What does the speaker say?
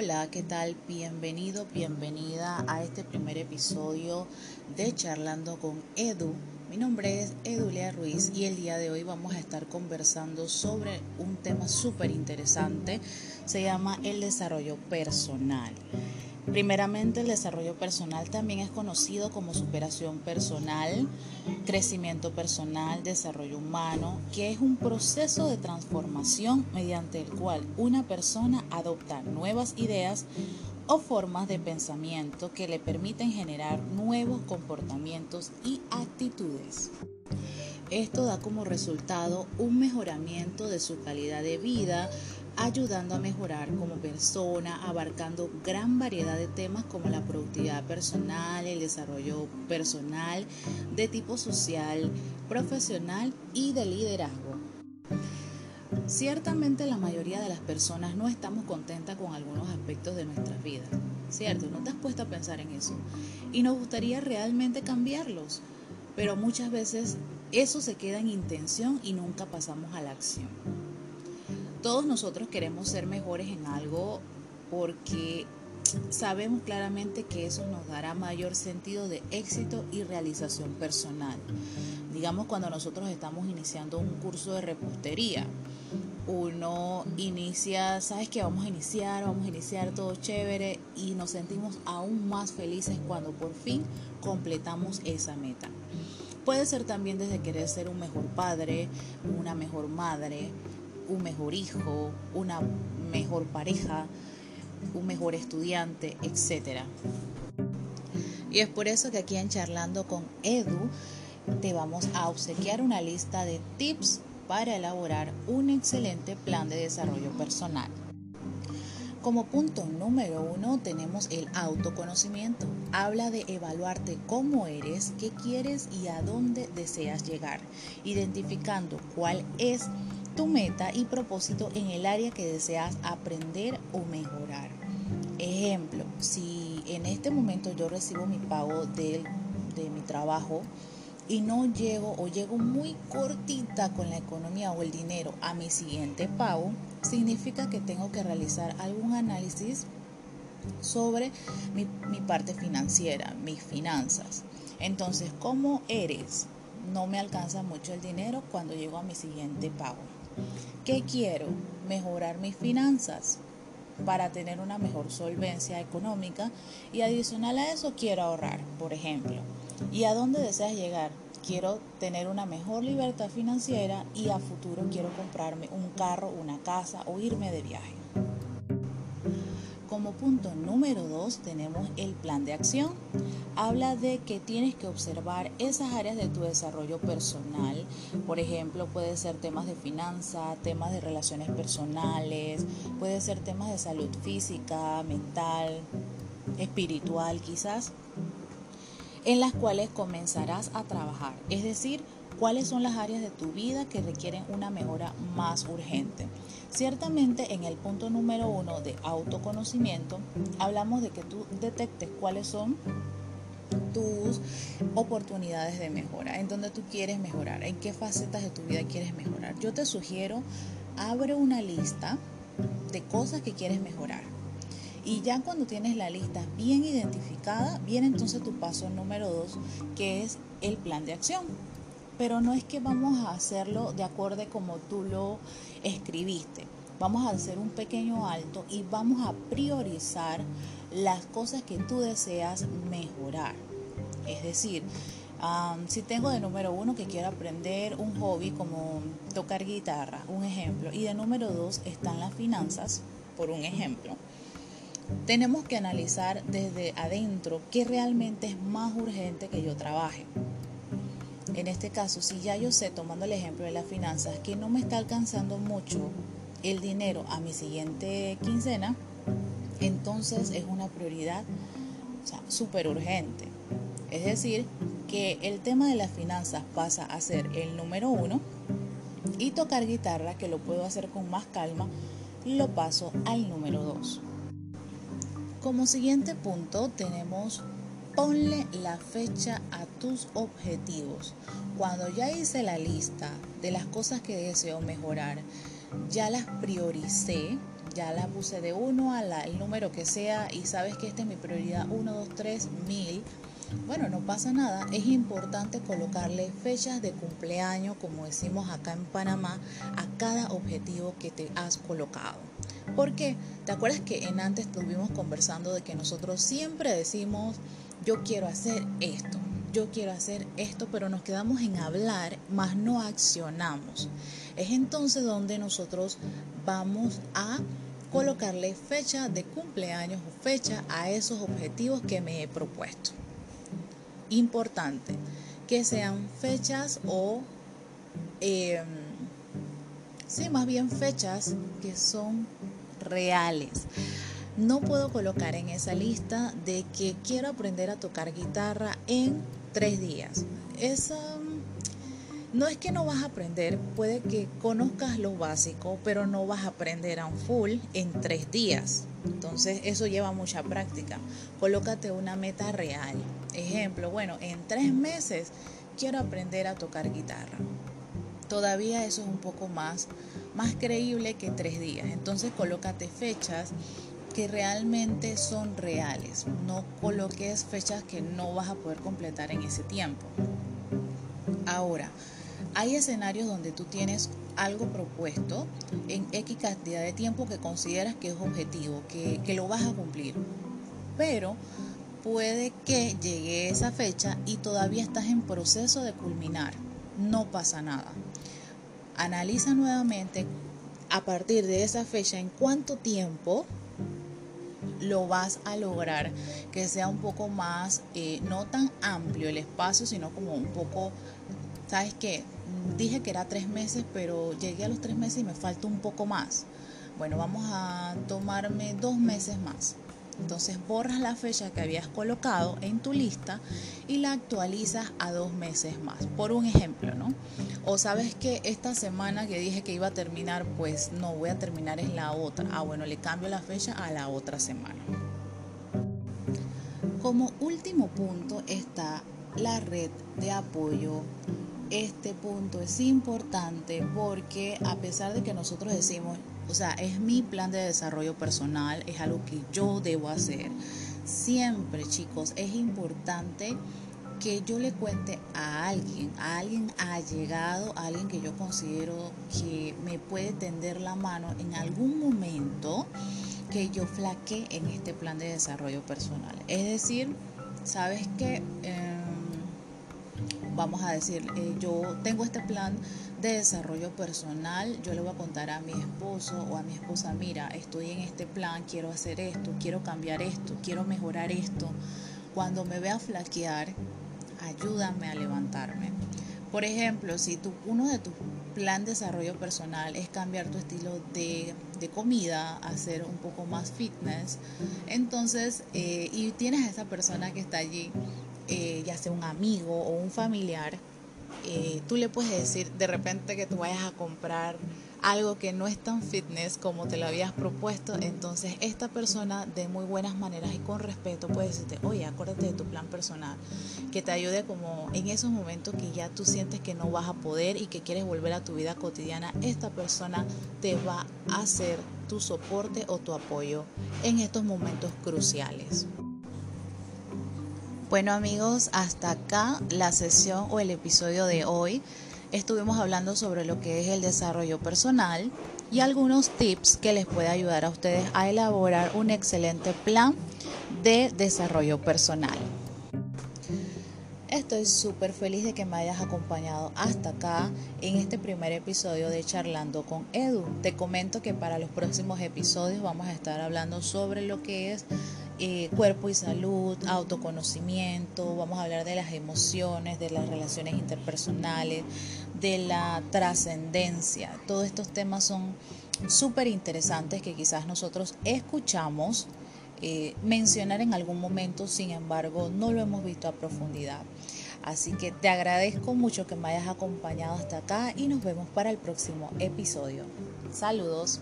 Hola, ¿qué tal? Bienvenido, bienvenida a este primer episodio de Charlando con Edu. Mi nombre es Edulia Ruiz y el día de hoy vamos a estar conversando sobre un tema súper interesante. Se llama el desarrollo personal. Primeramente, el desarrollo personal también es conocido como superación personal, crecimiento personal, desarrollo humano, que es un proceso de transformación mediante el cual una persona adopta nuevas ideas o formas de pensamiento que le permiten generar nuevos comportamientos y actitudes. Esto da como resultado un mejoramiento de su calidad de vida, ayudando a mejorar como persona, abarcando gran variedad de temas como la productividad personal, el desarrollo personal, de tipo social, profesional y de liderazgo. Ciertamente la mayoría de las personas no estamos contentas con algunos aspectos de nuestras vidas, ¿cierto? ¿No te has puesto a pensar en eso? Y nos gustaría realmente cambiarlos, pero muchas veces eso se queda en intención y nunca pasamos a la acción. Todos nosotros queremos ser mejores en algo porque sabemos claramente que eso nos dará mayor sentido de éxito y realización personal. Digamos cuando nosotros estamos iniciando un curso de repostería, uno inicia, sabes que vamos a iniciar, vamos a iniciar todo chévere y nos sentimos aún más felices cuando por fin completamos esa meta. Puede ser también desde querer ser un mejor padre, una mejor madre, un mejor hijo, una mejor pareja, un mejor estudiante, etc. Y es por eso que aquí en Charlando con Edu te vamos a obsequiar una lista de tips para elaborar un excelente plan de desarrollo personal. Como punto número uno tenemos el autoconocimiento. Habla de evaluarte cómo eres, qué quieres y a dónde deseas llegar, identificando cuál es tu meta y propósito en el área que deseas aprender o mejorar. Ejemplo, si en este momento yo recibo mi pago de, de mi trabajo y no llego o llego muy cortita con la economía o el dinero a mi siguiente pago, significa que tengo que realizar algún análisis sobre mi, parte financiera, mis finanzas. Entonces, ¿cómo eres? No me alcanza mucho el dinero cuando llego a mi siguiente pago. ¿Qué quiero? Mejorar mis finanzas para tener una mejor solvencia económica y adicional a eso quiero ahorrar, por ejemplo. ¿Y a dónde deseas llegar? Quiero tener una mejor libertad financiera y a futuro quiero comprarme un carro, una casa o irme de viaje. Como punto número dos tenemos el plan de acción. Habla de que tienes que observar esas áreas de tu desarrollo personal. Por ejemplo, puede ser temas de finanza, temas de relaciones personales, puede ser temas de salud física, mental, espiritual quizás, en las cuales comenzarás a trabajar. Es decir, cuáles son las áreas de tu vida que requieren una mejora más urgente. Ciertamente en el punto número uno de autoconocimiento hablamos de que tú detectes cuáles son tus oportunidades de mejora, en donde tú quieres mejorar, en qué facetas de tu vida quieres mejorar. Yo te sugiero, abre una lista de cosas que quieres mejorar. Y ya cuando tienes la lista bien identificada, viene entonces tu paso número dos, que es el plan de acción pero no es que vamos a hacerlo de acuerdo como tú lo escribiste. Vamos a hacer un pequeño alto y vamos a priorizar las cosas que tú deseas mejorar. Es decir, si tengo de número uno que quiero aprender un hobby como tocar guitarra, un ejemplo, y de número dos están las finanzas, por un ejemplo, tenemos que analizar desde adentro qué realmente es más urgente que yo trabaje. En este caso, si ya yo sé, tomando el ejemplo de las finanzas, que no me está alcanzando mucho el dinero a mi siguiente quincena, entonces es una prioridad súper urgente. Es decir, que el tema de las finanzas pasa a ser el número uno y tocar guitarra, que lo puedo hacer con más calma, lo paso al número dos. Como siguiente punto tenemos Ponle la fecha a tus objetivos. Cuando ya hice la lista de las cosas que deseo mejorar, ya las prioricé, ya las puse de 1 al número que sea y sabes que esta es mi prioridad 1, 2, 3, 1000. Bueno, no pasa nada, es importante colocarle fechas de cumpleaños, como decimos acá en Panamá, a cada objetivo que te has colocado. ¿Por qué? ¿Te acuerdas que en antes estuvimos conversando de que nosotros siempre decimos, yo quiero hacer esto, yo quiero hacer esto, pero nos quedamos en hablar, más no accionamos. Es entonces donde nosotros vamos a colocarle fecha de cumpleaños o fecha a esos objetivos que me he propuesto. Importante que sean fechas o, em, sí, más bien fechas que son reales. No puedo colocar en esa lista de que quiero aprender a tocar guitarra en tres días. Esa no es que no vas a aprender, puede que conozcas lo básico, pero no vas a aprender a un full en tres días. Entonces eso lleva mucha práctica. Colócate una meta real. Ejemplo, bueno, en tres meses quiero aprender a tocar guitarra. Todavía eso es un poco más, más creíble que tres días. Entonces colócate fechas que realmente son reales. No coloques fechas que no vas a poder completar en ese tiempo. Ahora, hay escenarios donde tú tienes algo propuesto en X cantidad de tiempo que consideras que es objetivo, que, que lo vas a cumplir. Pero puede que llegue esa fecha y todavía estás en proceso de culminar. No pasa nada. Analiza nuevamente a partir de esa fecha en cuánto tiempo lo vas a lograr que sea un poco más, eh, no tan amplio el espacio, sino como un poco, ¿sabes qué? dije que era tres meses, pero llegué a los tres meses y me falta un poco más. Bueno, vamos a tomarme dos meses más. Entonces borras la fecha que habías colocado en tu lista y la actualizas a dos meses más, por un ejemplo, ¿no? O sabes que esta semana que dije que iba a terminar, pues no voy a terminar es la otra. Ah, bueno, le cambio la fecha a la otra semana. Como último punto está la red de apoyo este punto es importante porque a pesar de que nosotros decimos, o sea, es mi plan de desarrollo personal, es algo que yo debo hacer, siempre chicos es importante que yo le cuente a alguien, a alguien allegado, a alguien que yo considero que me puede tender la mano en algún momento que yo flaque en este plan de desarrollo personal. Es decir, sabes que... Eh, vamos a decir, eh, yo tengo este plan de desarrollo personal, yo le voy a contar a mi esposo o a mi esposa, mira, estoy en este plan, quiero hacer esto, quiero cambiar esto, quiero mejorar esto. Cuando me vea flaquear, ayúdame a levantarme. Por ejemplo, si tú, uno de tus plan de desarrollo personal es cambiar tu estilo de, comida, hacer un poco más fitness, entonces, eh, y tienes a esa persona que está allí eh, ya sea un amigo o un familiar, tú le puedes decir de repente que tú vayas a comprar algo que no es tan fitness como te lo habías propuesto, entonces esta persona de muy buenas maneras y con respeto puede decirte, oye, acuérdate de tu plan personal, que te ayude como en esos momentos que ya tú sientes que no vas a poder y que quieres volver a tu vida cotidiana, esta persona te va a hacer tu soporte o tu apoyo en estos momentos cruciales. Bueno amigos, hasta acá la sesión o el episodio de hoy. Estuvimos hablando sobre lo que es el desarrollo personal y algunos tips que les puede ayudar a ustedes a elaborar un excelente plan de desarrollo personal. Estoy súper feliz de que me hayas acompañado hasta acá en este primer episodio de Charlando con Edu. Te comento que para los próximos episodios vamos a estar hablando sobre lo que es eh, cuerpo y salud, autoconocimiento, vamos a hablar de las emociones, de las relaciones interpersonales, de la trascendencia. Todos estos temas son súper interesantes que quizás nosotros escuchamos eh, mencionar en algún momento, sin embargo, no lo hemos visto a profundidad. Así que te agradezco mucho que me hayas acompañado hasta acá y nos vemos para el próximo episodio. Saludos.